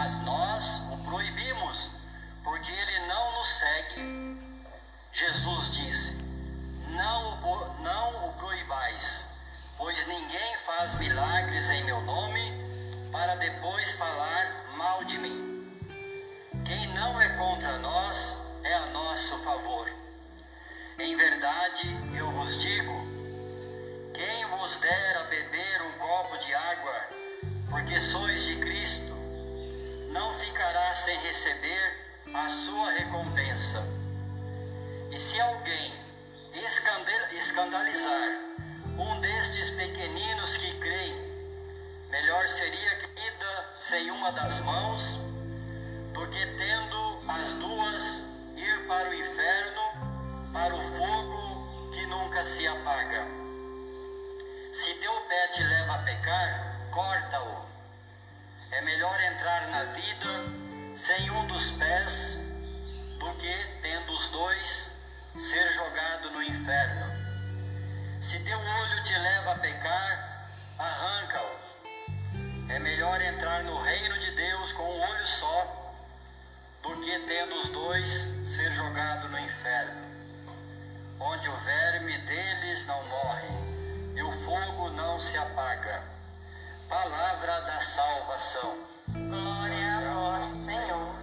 mas nós o proibimos, porque ele não nos segue. Jesus disse: Não não o proibais, pois ninguém faz milagres em meu nome para depois falar mal de mim. Quem não é contra nós é a nosso favor. Em verdade, eu vos digo: quem vos der a beber um copo de água, porque sois de Cristo, sem receber a sua recompensa. E se alguém escandalizar um destes pequeninos que creem, melhor seria que ida sem uma das mãos, do que tendo as duas ir para o inferno para o fogo que nunca se apaga. Se teu pé te leva a pecar, corta-o. É melhor entrar na vida sem um dos pés do que, tendo os dois, ser jogado no inferno. Se teu olho te leva a pecar, arranca-o. É melhor entrar no reino de Deus com um olho só do que, tendo os dois, ser jogado no inferno onde o verme deles não morre e o fogo não se apaga. Palavra da salvação. Senhor.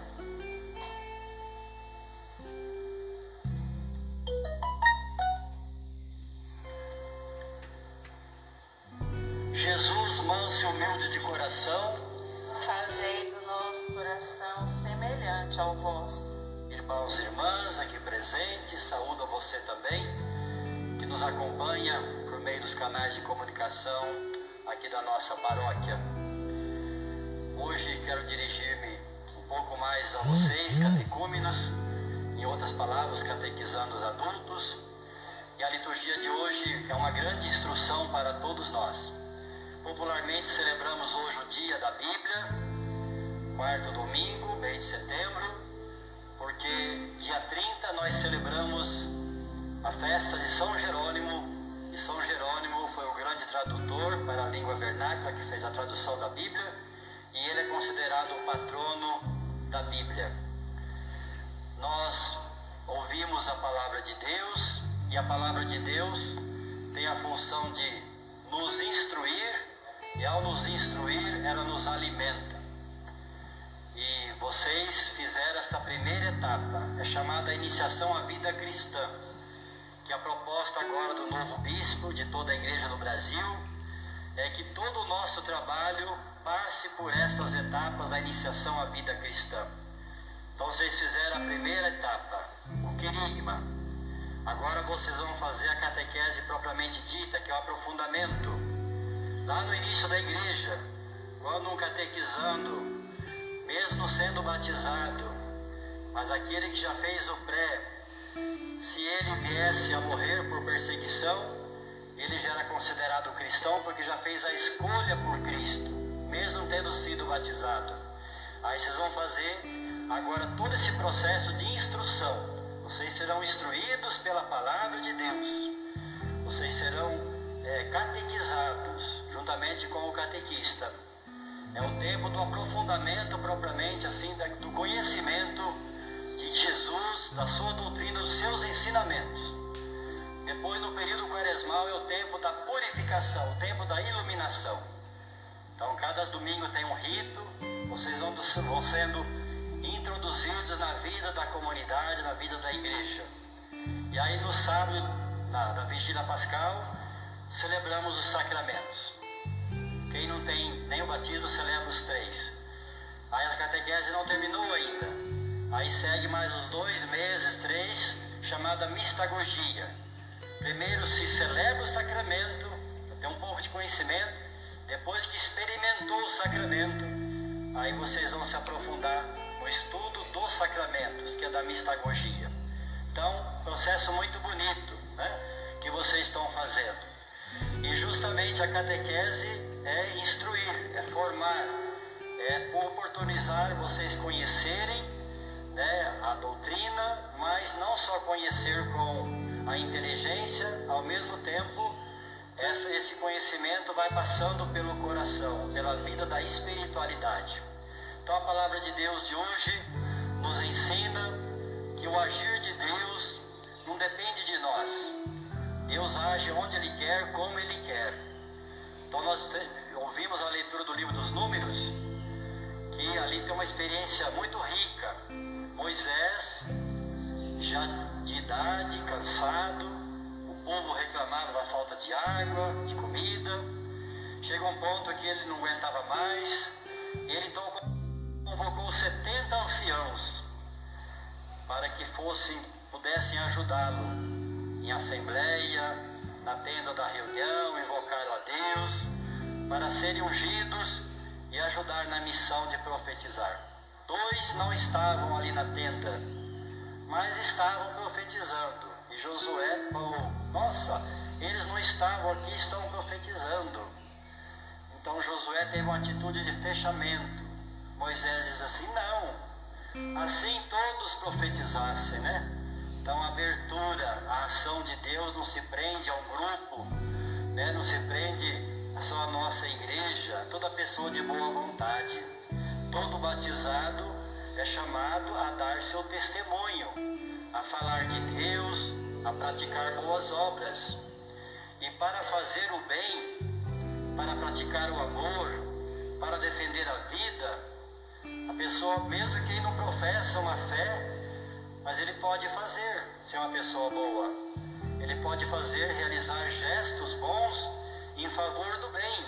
Jesus, manso e humilde de coração, fazei do nosso coração semelhante ao vosso irmãos e irmãs aqui presentes, saúdo a você também, que nos acompanha por meio dos canais de comunicação aqui da nossa paróquia. Hoje quero dirigir-me pouco mais a vocês, catecúmenos, em outras palavras, catequizando os adultos. E a liturgia de hoje é uma grande instrução para todos nós. Popularmente celebramos hoje o dia da Bíblia, quarto domingo, mês de setembro, porque dia 30 nós celebramos a festa de São Jerônimo, e São Jerônimo foi o grande tradutor para a língua vernácula que fez a tradução da Bíblia, e ele é considerado o patrono da Bíblia. Nós ouvimos a palavra de Deus, e a palavra de Deus tem a função de nos instruir, e ao nos instruir, ela nos alimenta. E vocês fizeram esta primeira etapa, é chamada iniciação à vida cristã, que a proposta agora do novo bispo de toda a igreja no Brasil é que todo o nosso trabalho passe por estas etapas da iniciação à vida cristã. Então vocês fizeram a primeira etapa, o querigma. Agora vocês vão fazer a catequese propriamente dita, que é o aprofundamento. Lá no início da igreja, quando um catequizando mesmo sendo batizado, mas aquele que já fez o pré, se ele viesse a morrer por perseguição, ele já era considerado cristão porque já fez a escolha por Cristo, mesmo tendo sido batizado. Aí vocês vão fazer agora todo esse processo de instrução. Vocês serão instruídos pela palavra de Deus. Vocês serão é, catequizados juntamente com o catequista. É o tempo do aprofundamento propriamente assim do conhecimento de Jesus, da sua doutrina, dos seus ensinamentos. Depois no período quaresmal é o tempo da purificação, o tempo da iluminação. Então cada domingo tem um rito, vocês vão, vão sendo introduzidos na vida da comunidade, na vida da igreja. E aí no sábado, na, vigília pascal, celebramos os sacramentos. Quem não tem nem o batismo celebra os três. Aí a catequese não terminou ainda. Aí segue mais os dois meses, três, chamada mistagogia. Primeiro se celebra o sacramento, tem um pouco de conhecimento. Depois que experimentou o sacramento, aí vocês vão se aprofundar no estudo dos sacramentos, que é da mistagogia. Então, processo muito bonito né, que vocês estão fazendo. E justamente a catequese é instruir, é formar, é oportunizar vocês conhecerem né, a doutrina, mas não só conhecer com a inteligência, ao mesmo tempo, essa, esse conhecimento vai passando pelo coração, pela vida da espiritualidade. Então a palavra de Deus de hoje nos ensina que o agir de Deus não depende de nós. Deus age onde Ele quer, como Ele quer. Então nós ouvimos a leitura do livro dos Números, que ali tem uma experiência muito rica. Moisés, já de idade, cansado, povo reclamava da falta de água, de comida. Chegou um ponto que ele não aguentava mais, e ele então convocou 70 anciãos para que fossem, pudessem ajudá-lo em assembleia, na tenda da reunião, invocaram a Deus para serem ungidos e ajudar na missão de profetizar. Dois não estavam ali na tenda, mas estavam profetizando. Josué falou: Nossa, eles não estavam aqui, estão profetizando. Então Josué teve uma atitude de fechamento. Moisés diz assim: Não, assim todos profetizassem, né? Então a abertura, a ação de Deus não se prende ao grupo, né? não se prende só a nossa igreja, toda pessoa de boa vontade. Todo batizado é chamado a dar seu testemunho, a falar de Deus, a praticar boas obras. E para fazer o bem, para praticar o amor, para defender a vida, a pessoa, mesmo quem não professa uma fé, mas ele pode fazer, ser uma pessoa boa. Ele pode fazer, realizar gestos bons em favor do bem.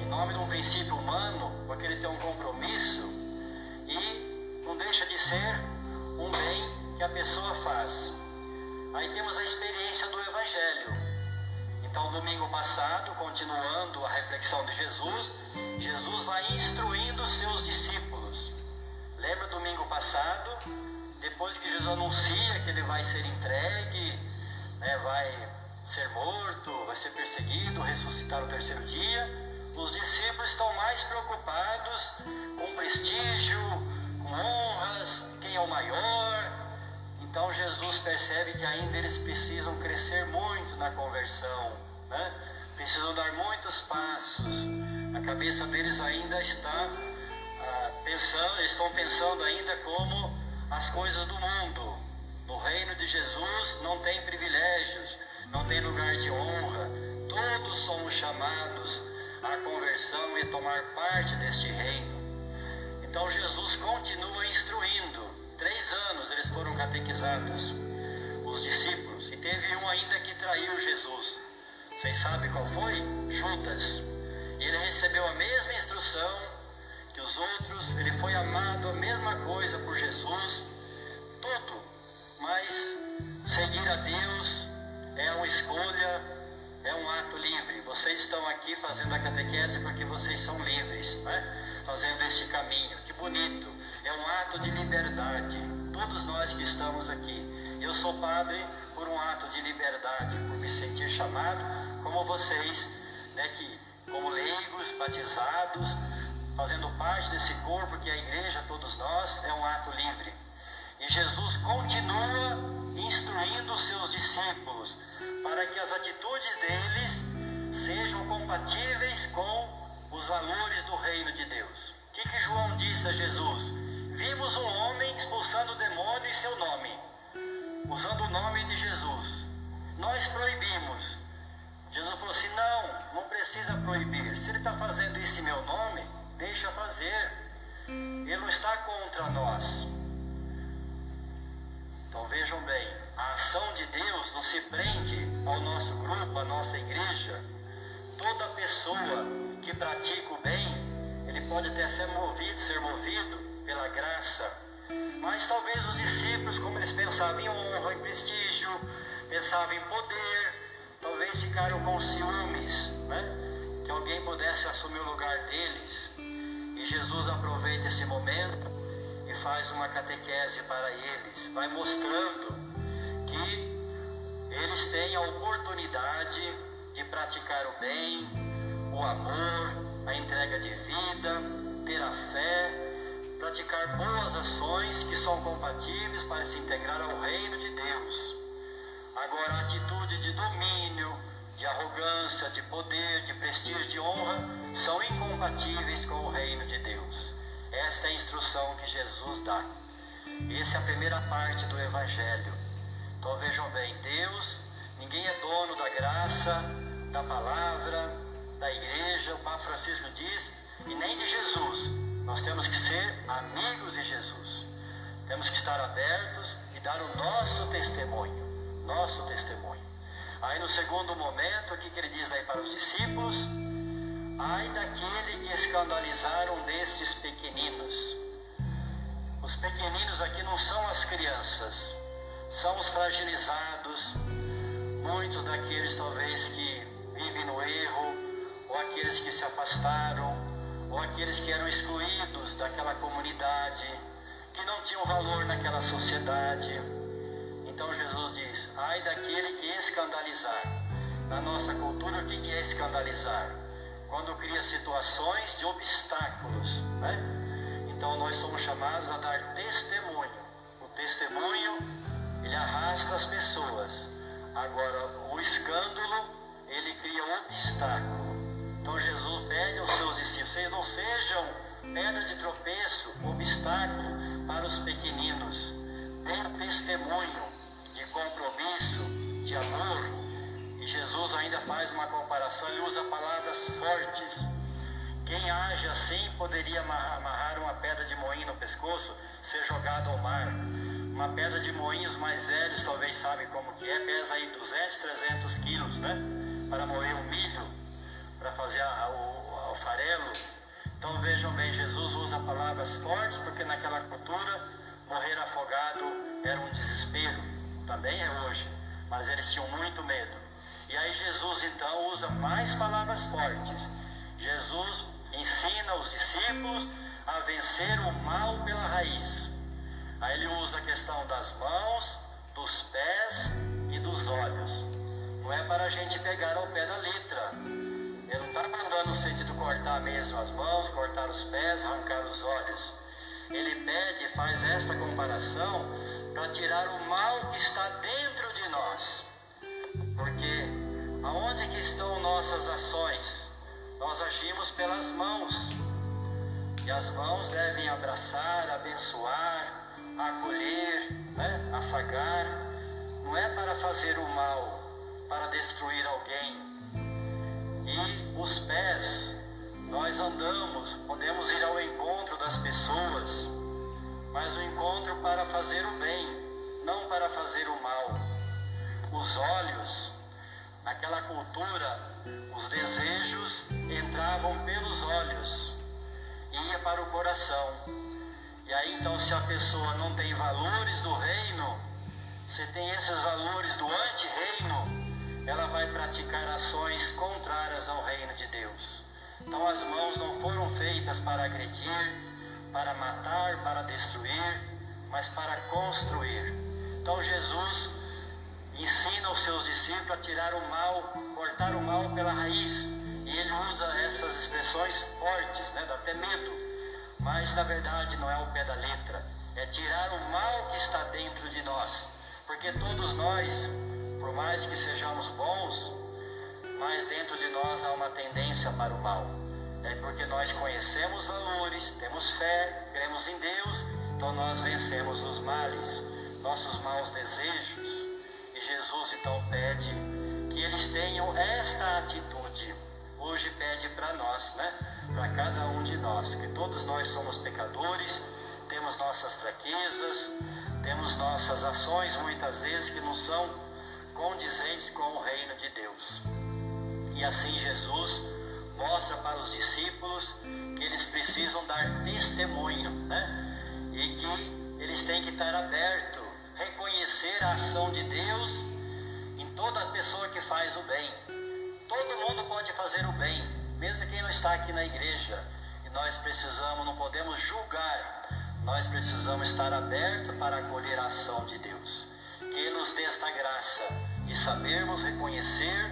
Em nome de um princípio humano, porque ele tem um compromisso e não deixa de ser um bem que a pessoa faz. Aí temos a experiência do Evangelho. Então, domingo passado, continuando a reflexão de Jesus, Jesus vai instruindo os seus discípulos. Lembra domingo passado? Depois que Jesus anuncia que ele vai ser entregue, né, vai ser morto, vai ser perseguido, ressuscitar no terceiro dia. Os discípulos estão mais preocupados com prestígio, com honras, quem é o maior. Então Jesus percebe que ainda eles precisam crescer muito na conversão, né? precisam dar muitos passos. A cabeça deles ainda está ah, pensando, estão pensando ainda como as coisas do mundo. No reino de Jesus não tem privilégios, não tem lugar de honra. Todos somos chamados à conversão e tomar parte deste reino. Então Jesus continua instruindo. Três anos eles foram catequizados, os discípulos, e teve um ainda que traiu Jesus. Vocês sabem qual foi? Judas. Ele recebeu a mesma instrução que os outros, ele foi amado a mesma coisa por Jesus, tudo, mas seguir a Deus é uma escolha, é um ato livre. Vocês estão aqui fazendo a catequese porque vocês são livres, né? fazendo este caminho. Que bonito! É um ato de liberdade. Todos nós que estamos aqui. Eu sou padre por um ato de liberdade, por me sentir chamado, como vocês, né, que, como leigos, batizados, fazendo parte desse corpo que é a igreja, todos nós, é um ato livre. E Jesus continua instruindo os seus discípulos para que as atitudes deles sejam compatíveis com os valores do reino de Deus. O que, que João disse a Jesus? Vimos um homem expulsando o demônio em seu nome, usando o nome de Jesus. Nós proibimos. Jesus falou assim: não, não precisa proibir. Se ele está fazendo isso em meu nome, deixa fazer. Ele não está contra nós. Então vejam bem, a ação de Deus não se prende ao nosso grupo, à nossa igreja. Toda pessoa que pratica o bem, ele pode até ser movido, ser movido pela graça. Mas talvez os discípulos, como eles pensavam em honra, em prestígio, pensavam em poder, talvez ficaram com ciúmes, né? Que alguém pudesse assumir o lugar deles. E Jesus aproveita esse momento e faz uma catequese para eles, vai mostrando que eles têm a oportunidade de praticar o bem, o amor, a entrega de vida, ter a fé, praticar boas ações que são compatíveis para se integrar ao reino de Deus. Agora, a atitude de domínio, de arrogância, de poder, de prestígio, de honra, são incompatíveis com o reino de Deus. Esta é a instrução que Jesus dá. Essa é a primeira parte do Evangelho. Então vejam bem, Deus, ninguém é dono da graça, da palavra, da igreja, o Papa Francisco diz, e nem de Jesus. Nós temos que ser amigos de Jesus. Temos que estar abertos e dar o nosso testemunho. Nosso testemunho. Aí no segundo momento, o que, ele diz aí para os discípulos? Ai daquele que escandalizaram destes pequeninos. Os pequeninos aqui não são as crianças, são os fragilizados, muitos daqueles talvez que vivem no erro, ou aqueles que se afastaram, ou aqueles que eram excluídos daquela comunidade, que não tinham valor naquela sociedade. Então Jesus diz: ai daquele que escandalizar. Na nossa cultura, o que é escandalizar? Quando cria situações de obstáculos, né? Então nós somos chamados a dar testemunho. O testemunho, ele arrasta as pessoas. Agora, o escândalo, ele cria obstáculo. Então Jesus pede aos seus discípulos: vocês não sejam pedra de tropeço, obstáculo para os pequeninos. Dêem testemunho de compromisso, de amor. E Jesus ainda faz uma comparação, ele usa palavras fortes. Quem age assim poderia amarrar uma pedra de moinho no pescoço, ser jogado ao mar. Uma pedra de moinhos mais velhos, talvez sabem como que é, pesa aí 200, 300 quilos, né? Para moer o milho, para fazer a, o, o farelo. Então vejam bem, Jesus usa palavras fortes, porque naquela cultura morrer afogado era um desespero também é hoje, mas eles tinham muito medo. E aí Jesus então usa mais palavras fortes. Jesus ensina os discípulos a vencer o mal pela raiz. Aí ele usa a questão das mãos, dos pés e dos olhos. Não é para a gente pegar ao pé da letra. Ele não está mandando no sentido cortar mesmo as mãos, cortar os pés, arrancar os olhos. Ele pede, faz esta comparação para tirar o mal que está dentro de nós. Porque aonde que estão nossas ações? Nós agimos pelas mãos. E as mãos devem abraçar, abençoar, acolher, né? afagar. Não é para fazer o mal, para destruir alguém. E os pés, nós andamos, podemos ir ao encontro das pessoas mas o encontro para fazer o bem, não para fazer o mal. Os olhos, naquela cultura, os desejos entravam pelos olhos, ia para o coração. E aí então, se a pessoa não tem valores do reino, se tem esses valores do anti-reino, ela vai praticar ações contrárias ao reino de Deus. Então as mãos não foram feitas para agredir, para matar, para destruir, mas para construir. Então Jesus ensina os seus discípulos a tirar o mal, cortar o mal pela raiz. E ele usa essas expressões fortes, né? dá até medo. Mas na verdade não é o pé da letra, é tirar o mal que está dentro de nós. Porque todos nós, por mais que sejamos bons, mas dentro de nós há uma tendência para o mal. É porque nós conhecemos valores, temos fé, cremos em Deus, então nós vencemos os males, nossos maus desejos. E Jesus então pede que eles tenham esta atitude. Hoje pede para nós, né? Para cada um de nós, que todos nós somos pecadores, temos nossas fraquezas, temos nossas ações muitas vezes que não são condizentes com o reino de Deus. E assim Jesus mostra para os discípulos que eles precisam dar testemunho, né? E que eles têm que estar abertos, reconhecer a ação de Deus em toda pessoa que faz o bem. Todo mundo pode fazer o bem, mesmo quem não está aqui na igreja. E nós precisamos, não podemos julgar, nós precisamos estar abertos para acolher a ação de Deus. Que nos dê esta graça de sabermos reconhecer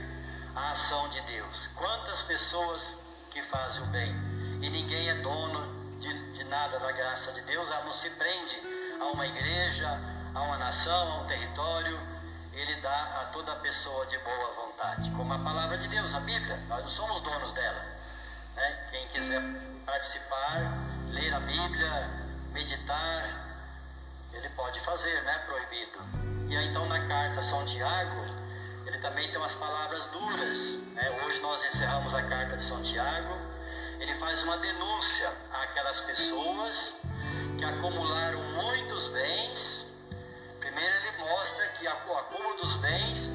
a ação de Deus. Quantas pessoas que fazem o bem e ninguém é dono de, de nada da graça de Deus, ela não se prende a uma igreja, a uma nação, a um território. ele dá a toda pessoa de boa vontade, como a palavra de Deus, a Bíblia. Nós não somos donos dela. Né? Quem quiser participar, ler a Bíblia, meditar, ele pode fazer, não é proibido. E aí então na carta São Tiago, ele também tem umas palavras duras. Né? Hoje nós encerramos a carta de São Tiago. Ele faz uma denúncia àquelas pessoas que acumularam muitos bens. Primeiro ele mostra que o acúmulo dos bens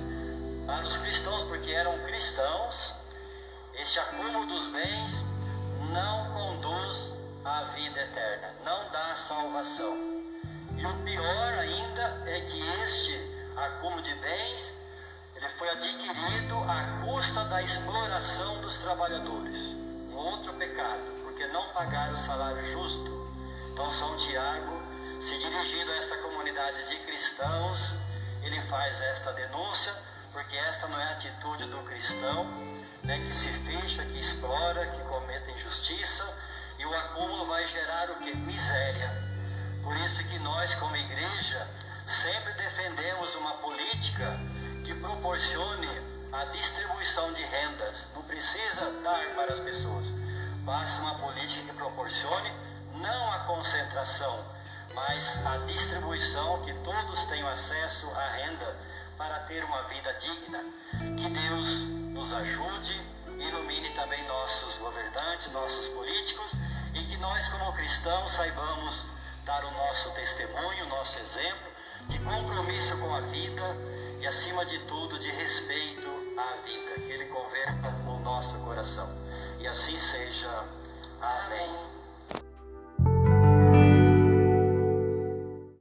para os cristãos, porque eram cristãos, esse acúmulo dos bens não conduz à vida eterna, não dá salvação. E o pior ainda é que este acúmulo de bens ele foi adquirido à custa da exploração dos trabalhadores. Um outro pecado, porque não pagaram o salário justo. Então São Tiago, se dirigindo a essa comunidade de cristãos, ele faz esta denúncia, porque esta não é a atitude do cristão, né, que se fecha, que explora, que comete injustiça, e o acúmulo vai gerar o que? Miséria por isso que nós, como igreja, sempre defendemos uma política que proporcione a distribuição de rendas. Não precisa dar para as pessoas. Basta uma política que proporcione não a concentração, mas a distribuição, que todos tenham acesso à renda para ter uma vida digna. Que Deus nos ajude, ilumine também nossos governantes, nossos políticos e que nós, como cristãos, saibamos dar o nosso testemunho, o nosso exemplo de compromisso com a vida e, acima de tudo, de respeito à vida, que Ele converta o nosso coração. E assim seja. Amém.